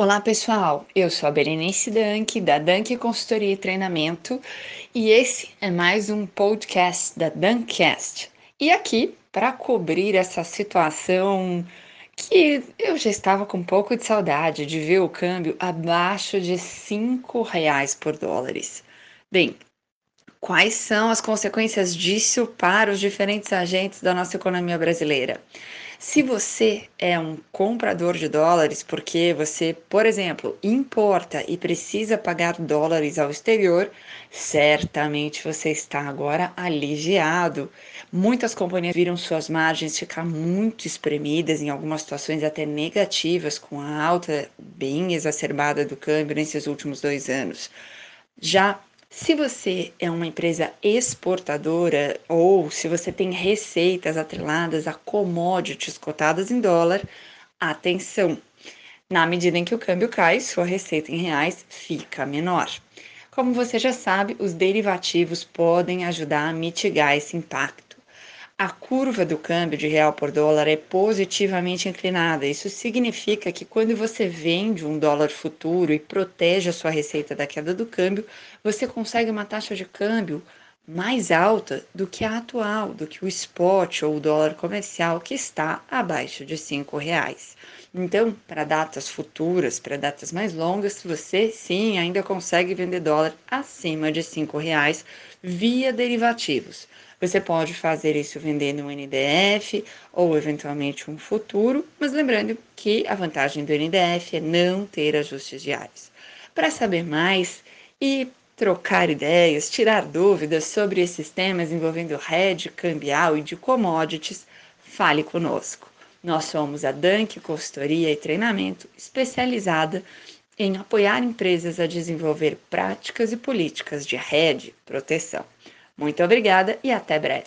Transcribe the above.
Olá pessoal, eu sou a Berenice Dank da Dank Consultoria e Treinamento e esse é mais um podcast da Dankcast. E aqui para cobrir essa situação que eu já estava com um pouco de saudade de ver o câmbio abaixo de cinco reais por dólares. Bem, quais são as consequências disso para os diferentes agentes da nossa economia brasileira? Se você é um comprador de dólares, porque você, por exemplo, importa e precisa pagar dólares ao exterior, certamente você está agora aliviado. Muitas companhias viram suas margens ficar muito espremidas, em algumas situações até negativas, com a alta bem exacerbada do câmbio nesses últimos dois anos. Já se você é uma empresa exportadora ou se você tem receitas atreladas a commodities cotadas em dólar, atenção! Na medida em que o câmbio cai, sua receita em reais fica menor. Como você já sabe, os derivativos podem ajudar a mitigar esse impacto a curva do câmbio de real por dólar é positivamente inclinada. Isso significa que quando você vende um dólar futuro e protege a sua receita da queda do câmbio, você consegue uma taxa de câmbio mais alta do que a atual, do que o spot ou o dólar comercial que está abaixo de cinco reais. Então, para datas futuras, para datas mais longas, você sim ainda consegue vender dólar acima de cinco reais via derivativos. Você pode fazer isso vendendo um NDF ou eventualmente um futuro, mas lembrando que a vantagem do NDF é não ter ajustes diários. Para saber mais e trocar ideias, tirar dúvidas sobre esses temas envolvendo hedge, cambial e de commodities, fale conosco. Nós somos a Dank Consultoria e Treinamento especializada em apoiar empresas a desenvolver práticas e políticas de rede proteção. Muito obrigada e até breve.